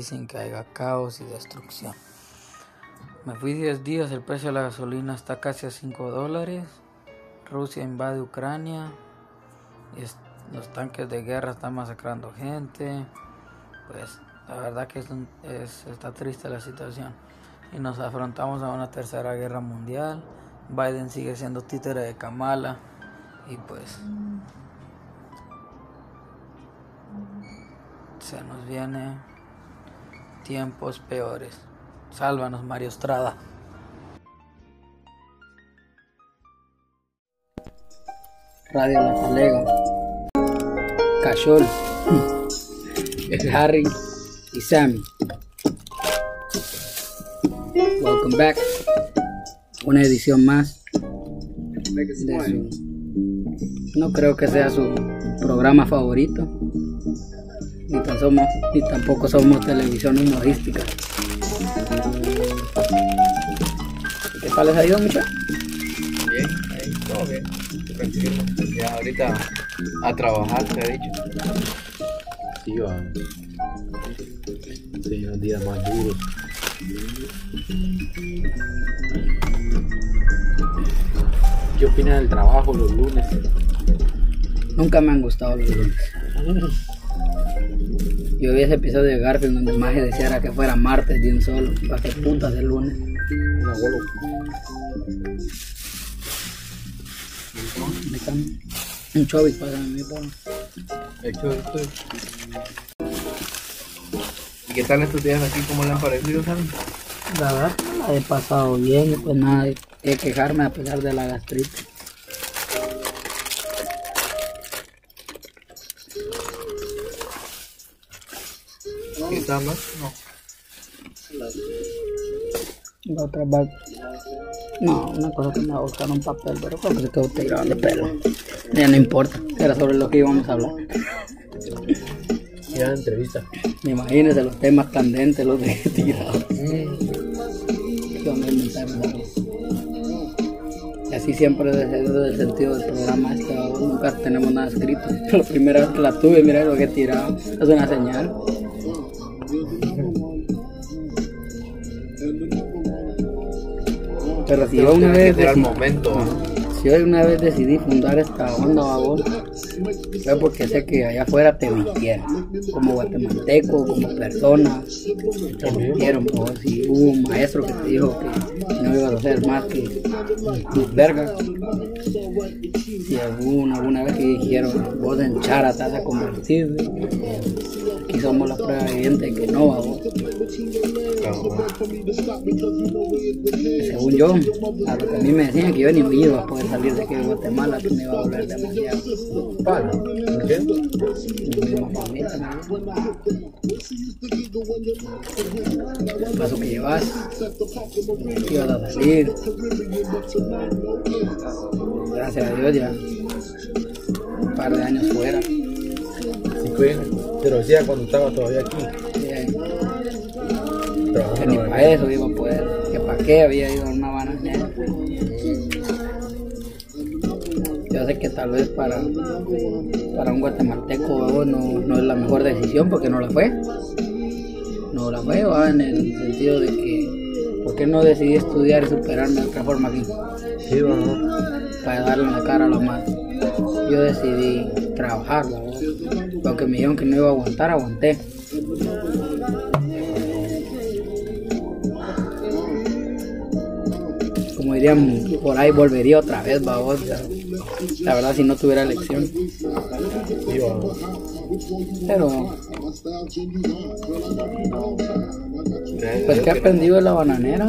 país que haya caos y destrucción. Me fui 10 días, el precio de la gasolina está casi a 5 dólares. Rusia invade Ucrania. Los tanques de guerra están masacrando gente. Pues la verdad que es, está triste la situación. Y nos afrontamos a una tercera guerra mundial. Biden sigue siendo títere de Kamala. Y pues se nos vienen tiempos peores. Sálvanos, Mario Estrada. Radio La Talega. Cachol. Harry y Sammy. Welcome back. Una edición más. no creo que sea su programa favorito ni, tan somos, ni tampoco somos televisión humorística. ¿Qué tal les ha ido, muchachos? Bien, ahí, todo bien, tranquilo. Ya ahorita a trabajar, te he dicho. Sí, va. Sí, un día más duros. ¿Qué opinas del trabajo los lunes? Nunca me han gustado los lunes. Yo vi ese episodio de Garfield donde Maje decía que fuera martes de un solo, para que putas el lunes. Un chovis para mi papá. ¿Y qué tal estos días aquí? ¿Cómo le han parecido, saben? La verdad, la he pasado bien pues nada, que quejarme a pesar de la gastritis. ¿Qué más? No. La otra va. No, una cosa que me va a buscar un papel, pero creo que se quedó tirado de pelo. Ya no importa, era sobre lo que íbamos a hablar. Ya entrevista. Imagínense los temas candentes, los de tirados. Mm. Y así siempre desde el sentido del programa este, nunca tenemos nada escrito. La primera vez que la tuve, mira lo que he tirado. Es una señal. Pero si yo una vez decidí, momento. si yo una vez decidí fundar esta onda, babón, fue porque sé que allá afuera te mintieron, como guatemalteco, como persona, te mintieron, si hubo un maestro que te dijo que no ibas a hacer más que tus vergas, si alguna, alguna vez que dijeron, vos en chara te vas a convertir, aquí somos la prueba evidente de que no, vos. Según yo, a lo que a mí me decían que yo ni iba a poder salir de aquí de Guatemala, que me iba a volver demasiado. ¿Por qué? El paso que llevas, que ibas a salir. Gracias a Dios ya un par de años fuera. Sí, fue. Pero decía cuando estaba todavía aquí. Que ni para eso iba a poder, que para qué había ido a una bananera. Yo sé que tal vez para, para un guatemalteco no, no es la mejor decisión porque no la fue. No la fue, ¿va? en el sentido de que, ¿por qué no decidí estudiar y superarme de otra forma aquí? Sí, Para darle la cara a la madre. Yo decidí trabajar, ¿verdad? Aunque me dijeron que no iba a aguantar, aguanté. Como dirían, por ahí volvería otra vez, babos. La verdad, si no tuviera elección. Pero. Pues que aprendido de la bananera.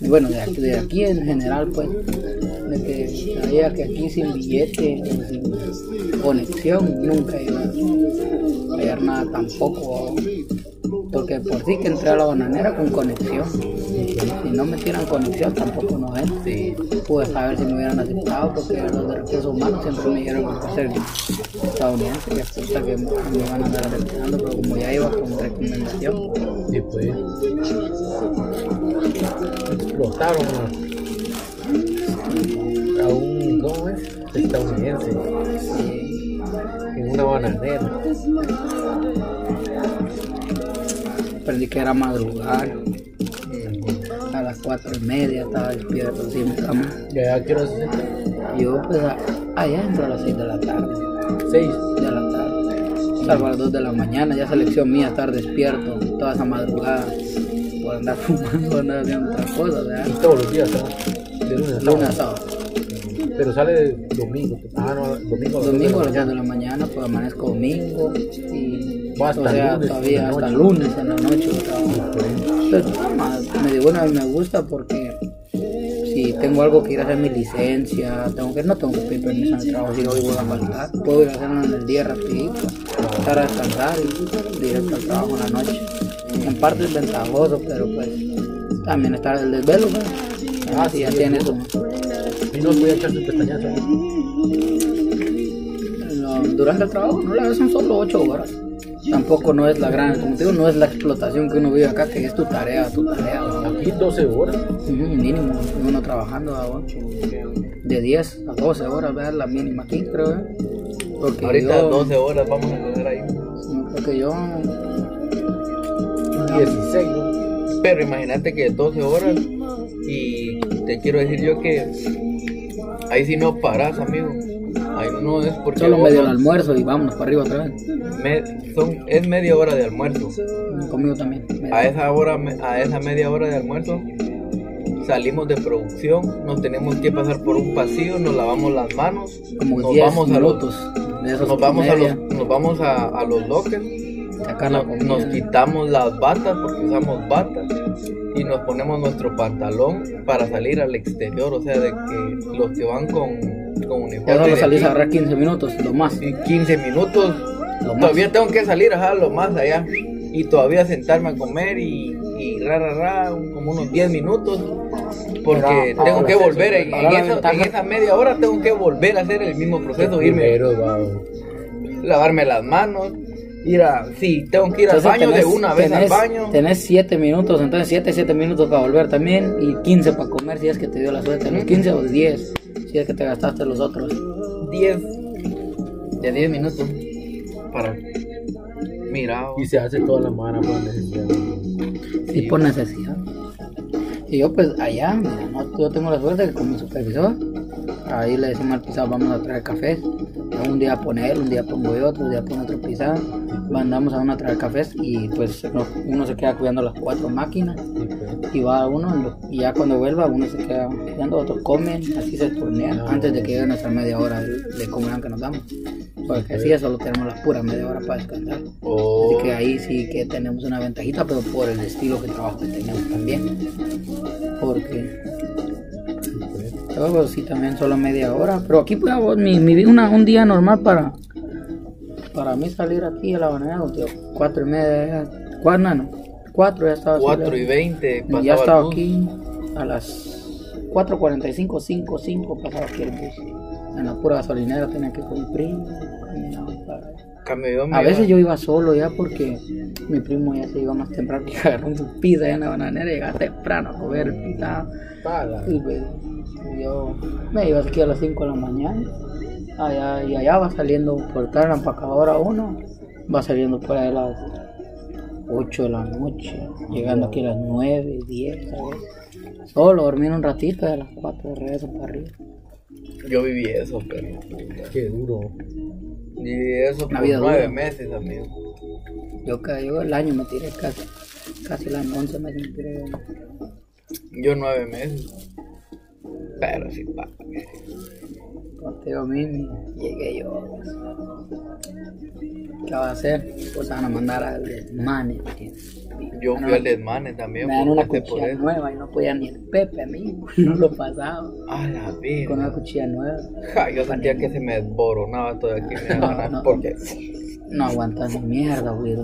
Bueno, de aquí, de aquí en general, pues. De que sabía que aquí sin billete, sin conexión, nunca iba a hallar nada tampoco. Porque por sí que entré a la bananera con conexión. Si no me tiran conexión tampoco no entré. Pude saber si me hubieran aceptado porque los de recursos humanos siempre me dijeron que ser estadounidense que puta que me iban a andar aceptando, pero como ya iba con recomendación. Y pues explotaron a, a un, ¿cómo es? Estadounidense. En una bananera. Aprendí que era madrugar. A las cuatro y media estaba despierto así en mi cama. Ya, quiero hacer Yo pues allá entro a las 6 de la tarde. seis. De la tarde. Salvo a las 2 de la mañana, ya selección mía estar despierto toda esa madrugada. Por andar fumando, andar haciendo otras cosas, Y ¿verdad? todos los días, ¿sabes? De lunes a sábado. Lunes a sábado. Pero sale domingo. Ah, no, domingo. a las Domingo a dos las de 2 de la mañana, pues amanezco domingo. Y Hasta o sea, lunes todavía hasta noche. lunes en la noche. nada más, me digo, bueno, me gusta porque si tengo algo que ir a hacer mi licencia, tengo que, no tengo que pedir permiso en el trabajo, si hoy voy a faltar, puedo ir a hacerlo en el día rapidito, estar a descansar y directo al trabajo en la noche. En parte es ventajoso, pero pues también está el desvelo, pues. Ah, si sí, ya es tienes duro. un, Y no voy a echar su pestañazo. No, durante el trabajo, no le son solo 8 horas. Tampoco no es la gran, como te digo, no es la explotación que uno vive acá, que es tu tarea, tu tarea. Aquí 12 horas. Ujú, mínimo, uno trabajando a de 10 a 12 horas, ¿verdad? La mínima aquí, creo, ¿eh? Porque Ahorita yo, 12 horas vamos a tener ahí. Porque yo, 16, ¿no? Pero imagínate que 12 horas y te quiero decir yo que ahí sí no paras, amigo. No es porque solo medio el almuerzo y vámonos para arriba otra vez. me- son, es media hora de almuerzo. Conmigo también. A esa hora, a esa media hora de almuerzo salimos de producción, nos tenemos que pasar por un pasillo, nos lavamos las manos, Como nos 10 vamos a los, nos vamos a los, nos vamos a, a los lockers, nos quitamos las batas porque usamos batas y nos ponemos nuestro pantalón para salir al exterior, o sea, de que los que van con, con uniforme Ya solo de salís a agarrar 15 minutos, lo más. y 15 minutos, Lo más. todavía tengo que salir a lo más allá y todavía sentarme a comer y, y ra, ra, ra, como unos 10 minutos porque Pero, tengo que volver en, en eso- en esa media hora tengo que volver a hacer el mismo proceso, irme, Primero, va. lavarme las manos, ir a, sí, tengo que ir al Entonces baño de tenés- una vez al tenés- baño. Tenés 7 minutos, entonces 7, 7 minutos para volver también y 15 para comer si es que te dio la suerte. Los 15 o 10 si es que te gastaste los otros. 10 de 10 minutos para mira Y se hace toda la mano por necesidad. Y por necesidad. Y yo pues allá, mira, no, yo tengo la suerte que con mi supervisor, ahí le decimos al pisado, vamos a traer cafés. Un día pone él, un día pongo yo, otro día pone otro pisado. Mandamos a uno a traer cafés y pues no- uno se queda cuidando las cuatro máquinas. Sí, pues. Y va uno y ya cuando vuelva uno se queda cuidando, otros comen, así se turnean antes de que llegue nuestra media hora de, comida que nos damos. Porque así ya solo tenemos la pura media hora para descansar. Oh, Así que ahí sí que tenemos una ventajita, pero por el estilo de trabajo que tenemos también. Porque luego sí también solo media hora. Pero aquí pues mi, mi, una, un día normal para para mí salir aquí a la banana, tío, cuatro y media, cuatro, no, no, cuatro ya estaba 4 saliendo. y 20 pasaba Ya el estaba bus. aquí a las 4.45, 5, 5 pasaba aquí el bus. En la pura gasolinera tenía que cumplir. para- A veces yo iba solo ya porque mi primo ya se iba más temprano que agarró su pizza en la bananera y llegaba temprano a comer el pizza. Y pues, yo me iba aquí a las 5 de la mañana. Allá, y allá va saliendo por la empacadora uno, va saliendo por ahí las 8 de la noche, llegando aquí a las 9, 10, ¿sabes? Solo dormir un ratito y a las 4 de regreso para arriba. Yo viví eso, pero Qué duro. viví eso por nueve dura. meses, amigo. Yo, yo el año me tiré casi, casi año, 11 meses me tiré. Yo nueve meses. Pero sí, pa. Contigo mismo llegué yo. ¿Qué va a hacer? Pues van a mandar al desmane. Yo fui al desmane también. Me dan una cuchilla nueva y no podía ni el Pepe a mí, no lo pasaba. A la Con una vida. cuchilla nueva. Ja, yo sentía que se me desboronaba todo aquí. Me No, no. Porque No aguantas ni mierda, güey.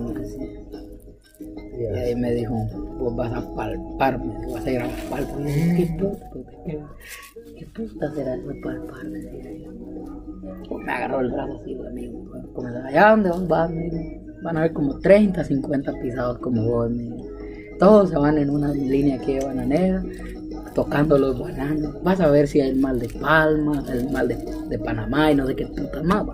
Y ahí me dijo, vos vas a palparme, vas a ir a palparme. ¿Qué puta? ¿Qué, qué puta será yo. Pues me agarró el brazo así, el amigo. Como, allá donde me dijo, van a ver como 30, 50 pisados como vos, dijo. Todos se van en una línea aquí de bananera, tocando los bananos. Vas a ver si hay el mal de Palma, el mal de, de Panamá y no sé qué puta más.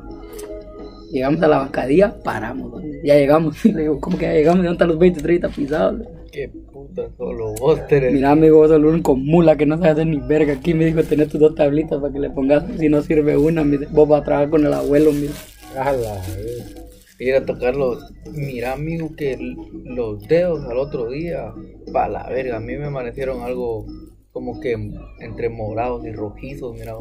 Llegamos a la bancadilla, paramos. Ya llegamos. Y le digo, ¿cómo que ya llegamos? ¿Dónde están los 20, 30 pisados? Qué puta, solo vos tenés. Mira, amigo, vos sos el único mula que no sabe hacer ni verga. Aquí me dijo tener tus dos tablitas para que le pongas. Si no sirve una, me dice, vos vas a trabajar con el abuelo, mira. A la vez. Ir a tocar los. Mira, amigo, que los dedos al otro día. Pa' la verga. A mí me amanecieron algo como que entre morados y rojizos, mira.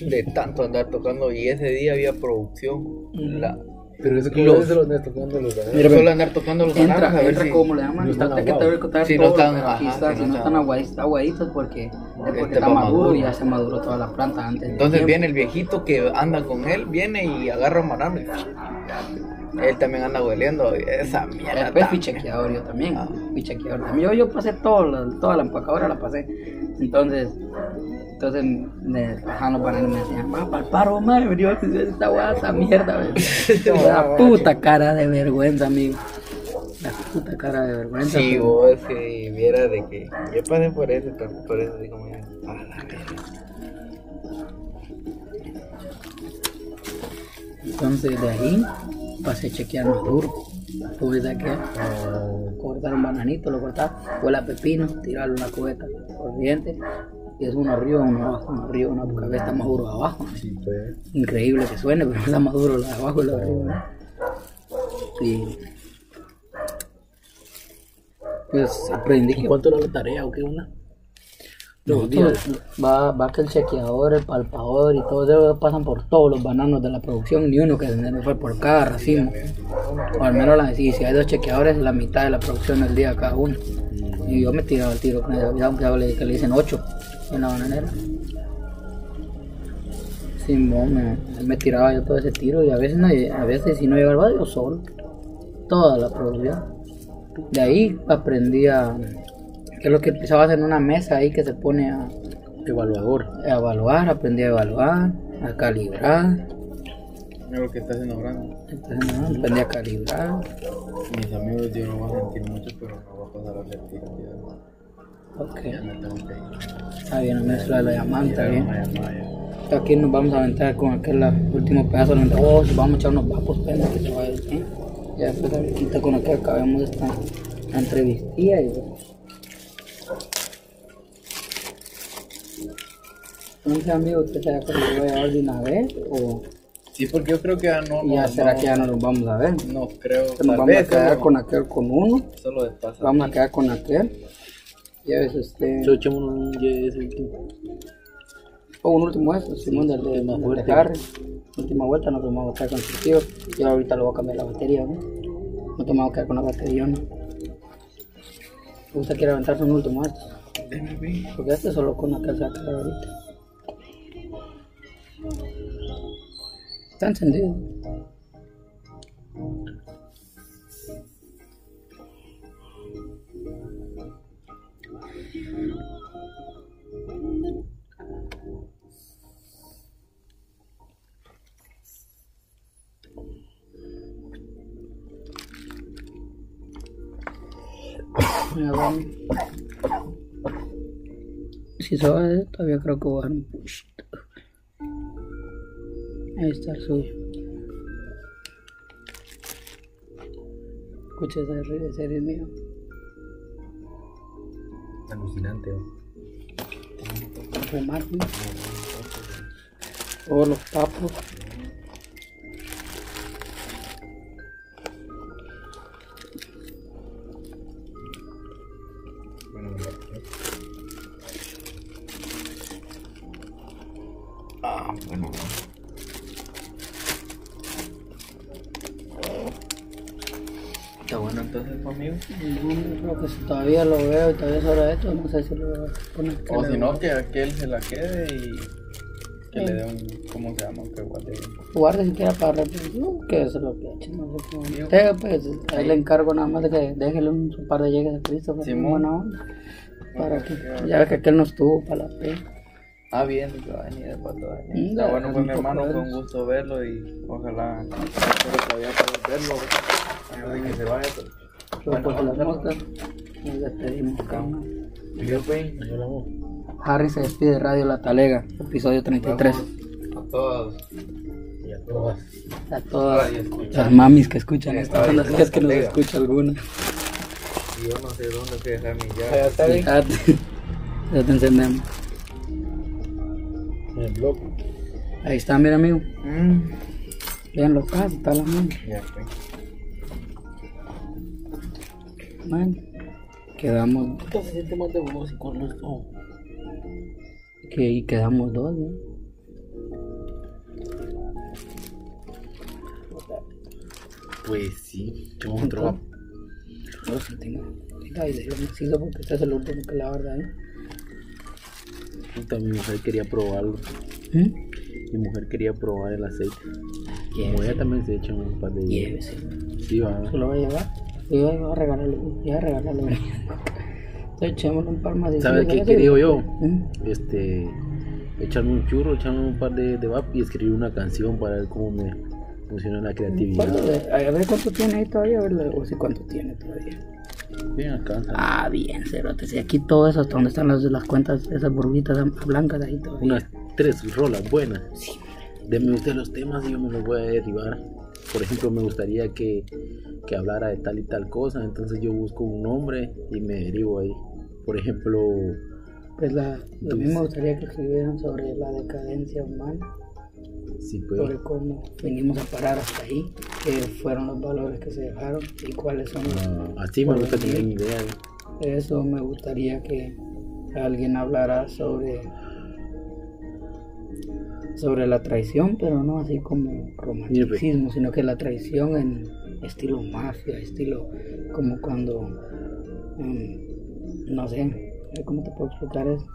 De tanto andar tocando. Y ese día había producción. La, Pero eso que Los- los... los estás tocando los. Mira, solo andar tocando los bananos a Entra, ver entra si. como le llaman. no Ahorita que te voy a contar Si no están, ajá, está, si no están. aguaditos, aguaditos porque, es porque Este está maduro maduro. y ya se maduró toda la planta antes. Entonces viene el viejito que anda con él, viene y agarra un banano él también anda hueleando y esa mierda. Después fui chequeador yo también. Ah. Fui chequeador también. Yo, yo pasé todo, toda la empacadora, la pasé. Entonces, entonces me bajaban los bananos y me decían, para el paro, madre, decir esta guada, esa mierda. güey". La puta cara de vergüenza, amigo. La puta cara de vergüenza. Si pero- vos si vieras de que yo pasé por eso, por eso como ya, a la. Entonces de ahí pasé a chequear más duro. Tuve de que cortar un bananito, lo cortas, huele a pepino, tirarlo en la cubeta corriente. Y es uno arriba, uno abajo, uno arriba, uno porque a veces está más duro abajo. Sí, pues. Increíble que suene, pero está más duro lo de abajo y lo de arriba. ¿no? Y pues aprendí que ¿Cuánto era la tarea o qué una? Los días. Va, va que el chequeador, el palpador y todo eso pasan por todos los bananos de la producción, ni uno que se fue por cada racimo. O al menos la, si, si hay dos chequeadores, la mitad de la producción del día cada uno. Y yo me tiraba el tiro con el avión, que le, que le dicen ocho en la bananera. Simón, me, me tiraba yo todo ese tiro y a veces, no, a veces si no llegaba yo solo. Toda la producción. De ahí aprendí a que es lo que empezaba a hacer en una mesa ahí que se pone a, Evaluador. a evaluar, aprendí a evaluar, a calibrar, Mira lo que está haciendo Brandon. entonces, ¿no? aprendí a calibrar, Mis amigos yo no voy a sentir mucho, pero no voy a pasar a sentir. ok, Ya me tengo que ir. está bien, la mezcla de la llamada, está bien. Aquí nos vamos a aventar con aquel último pedazo, donde oh, si vamos a echar unos vapos, pena que se vaya, ¿sí? Ya después ahorita con aquel acabemos esta esta entrevistilla y Entonces, amigo, ¿usted será que lo voy a dar de una vez? ¿O Sí, porque yo creo que ya no. ya no, será no, que ya no los vamos a ver? No creo. Nos vamos vez a quedar solo, con aquel con uno, solo de paso. vamos a quedar con aquel. Ya ves usted. Yo echamos un yes último. O un último eso, Simón del de más fuerte. Última vuelta, nos vamos a quedar constructivo. Yo ahorita lo voy a cambiar la batería, ¿no? No te vamos a quedar con la batería, ¿no? ¿Usted quiere aventarse un último esto? Porque este solo con aquel se va a quedar ahorita. Está encendido. Mira, vamos. Si se va de todavía creo que voy a dar un push. Ahí está el suyo. Escucha ese ese ritmo. Alucinante, ¿no? Fumar, ¿no? Todos los papos. Entonces conmigo. No, creo que si todavía lo veo y todavía es hora de esto, no sé si lo voy a poner. O si no, que aquel se la quede y que le dé un. ¿Cómo se llama? Que guarde. Guarde siquiera para repetición, que eso es lo que eche, no sé cómo. Usted, pues, ahí le encargo nada más de que déjele un, un par de llegues a Cristo, pues, buena onda. Para que, ya ves que aquel no estuvo para la pena. Ah, bien, que va a venir de pato. Mm, Está bueno con mi hermano, de- fue un gusto verlo y ojalá espero todavía poder verlo. Antes de que se vaya. pero- Yo por las moscas, nos despedimos, cabrón. Y yo, pues, nos hablamos. Harry se despide de Radio La Talega, episodio 33. A todos. Y a todas. A todas las mamis que escuchan Sí, esto, son las todavía que nos escucha alguna. Y yo no sé dónde se deja mi Ya llave. está bien. Fíjate. Ya te encendemos. En el blog. Ahí está, mira amigo. Mm, Vean los casos, está la mano. ya quedamos, Puta, se siente más de voz y con esto. que y quedamos dos, ¿no? Pues sí, echamos otro. Dos, sí tengo. Ay, de- yo me sigo porque este es el último que la verdad, ¿eh? Puta, mi mujer quería probarlo. ¿Mm? Mi mujer quería probar el aceite. Como ella también se echa un par de días. Sí, va. Se lo va a llevar. Yo iba a regalarle, iba a regalarle. Entonces echémosle un par más de ¿Sabes qué quería yo? ¿Mm? Este, echarme un churro, echarme un par de, de vap y escribir una canción para ver cómo me funciona la creatividad. ¿Cuánto de- A ver cuánto tiene ahí todavía, a ver, o si cuánto tiene todavía. Bien acá. Ah, bien, cerote. Si aquí todo eso, hasta donde están las, las cuentas, esas burbujitas blancas ahí todavía. Unas tres rolas buenas. Sí, Deme usted los temas y yo me los voy a derribar. Por ejemplo, me gustaría que, que hablara de tal y tal cosa, entonces yo busco un nombre y me derivo ahí. Por ejemplo, pues la, a mí me gustaría que escribieran sobre la decadencia humana, si puedo. sobre cómo venimos a parar hasta ahí, qué fueron los valores que se dejaron y cuáles son los... Ah, así me gusta tener ideas. Eso me gustaría que alguien hablara sobre sobre la traición, pero no así como romanticismo, sino que la traición en estilo mafia, estilo como cuando, mm, no sé, ¿cómo te puedo explicar eso?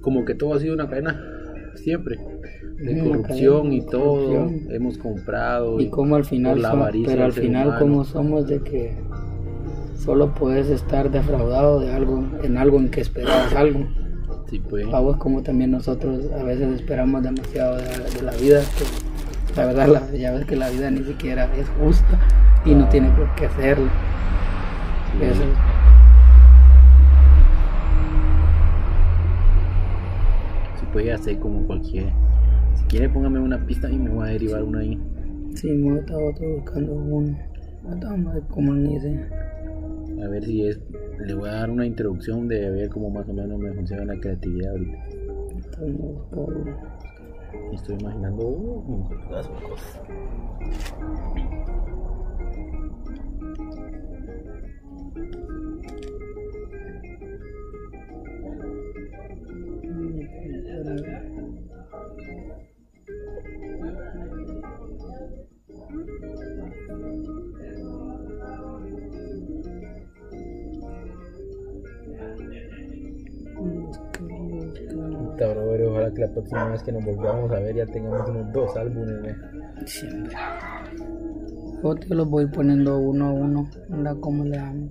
Como que todo ha sido una cadena, siempre. De corrupción cadena y todo. corrupción. Hemos comprado. Y cómo al final, la pero al final como somos de que solo puedes estar defraudado de algo, en algo en que esperabas algo. Sí, pues. Como también nosotros a veces esperamos demasiado de, de la vida, que la verdad la- ya ves que la vida ni siquiera es justa y no tiene por qué hacerlo. Sí. Eso es- Se puede hacer como cualquiera. Si quiere, póngame una pista y me voy a derivar una ahí. sí, me estaba otro buscando uno. Estamos como idea. A ver si es. Le voy a dar una introducción de ver cómo más o menos me funciona la creatividad ahorita. Estoy imaginando uh, que la próxima vez que nos volvamos a ver ya tengamos unos dos álbumes. Siempre. Yo te los voy poniendo uno a uno. Mira cómo le damos.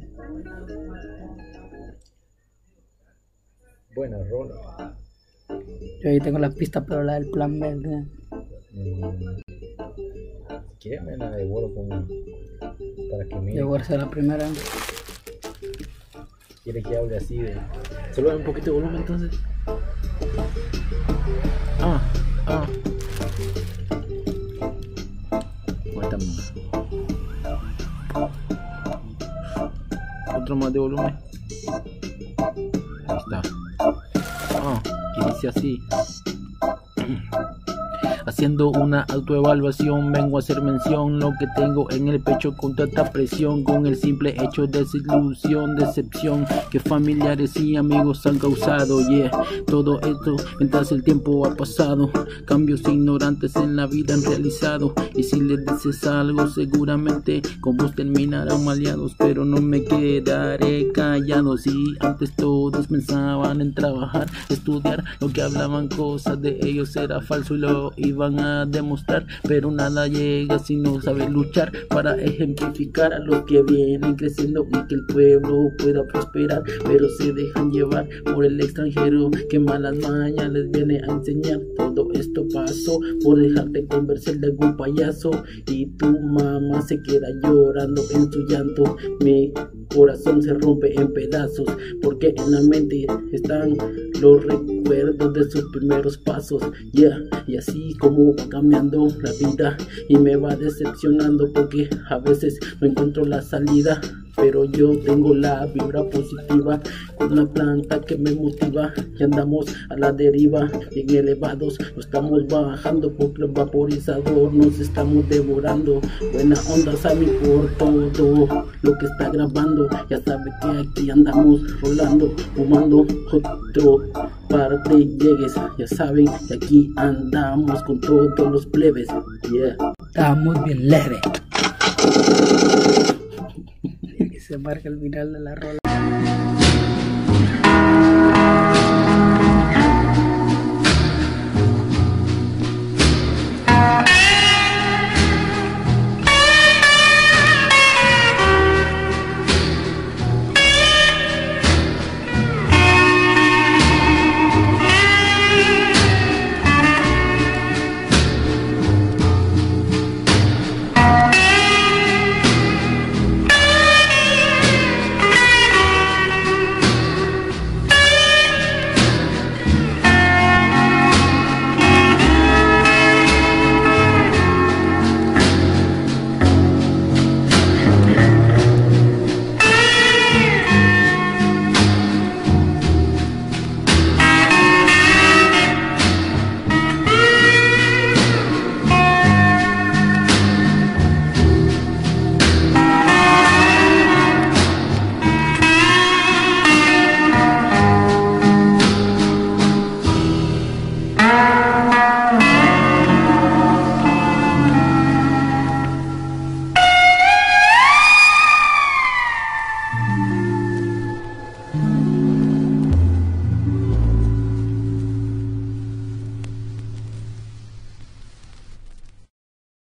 Buena rola. Yo ahí tengo la pista, pero la del plan B. ¿verdad? Mm. Si quiere me la devuelvo con para que mire. Yo voy a hacer la primera. Quiere que hable así de. Solo un poquito de volumen entonces. Ah, ah. Ahorita más. Otro más de volumen. Ahí está. Ah, y dice así. Haciendo una autoevaluación, vengo a hacer mención lo que tengo en el pecho con tanta presión, con el simple hecho de desilusión, decepción que familiares y amigos han causado. Yeah, todo esto mientras el tiempo ha pasado, cambios ignorantes en la vida han realizado. Y si les dices algo, seguramente con vos terminarán maleados, pero no me quedaré callado. Si antes todos pensaban en trabajar, estudiar, lo que hablaban cosas de ellos era falso y lo iban a demostrar, pero nada llega si no sabes luchar para ejemplificar a los que vienen creciendo y que el pueblo pueda prosperar, pero se dejan llevar por el extranjero que malas mañas les viene a enseñar. Todo esto pasó por dejarte conversar de algún payaso y tu mamá se queda llorando en su llanto. Me corazón se rompe en pedazos, porque en la mente están los recuerdos de sus primeros pasos, yeah, y así como va cambiando la vida y me va decepcionando porque a veces no encuentro la salida pero yo tengo la vibra positiva con una planta que me motiva. Y andamos a la deriva en elevados no estamos bajando porque el vaporizador nos estamos devorando. Buena onda Sammy por todo lo que está grabando. Ya sabe que aquí andamos rolando fumando otro parte llegues. Ya saben que aquí andamos con todos los plebes. Yeah. Estamos bien leve marca el final de la rola.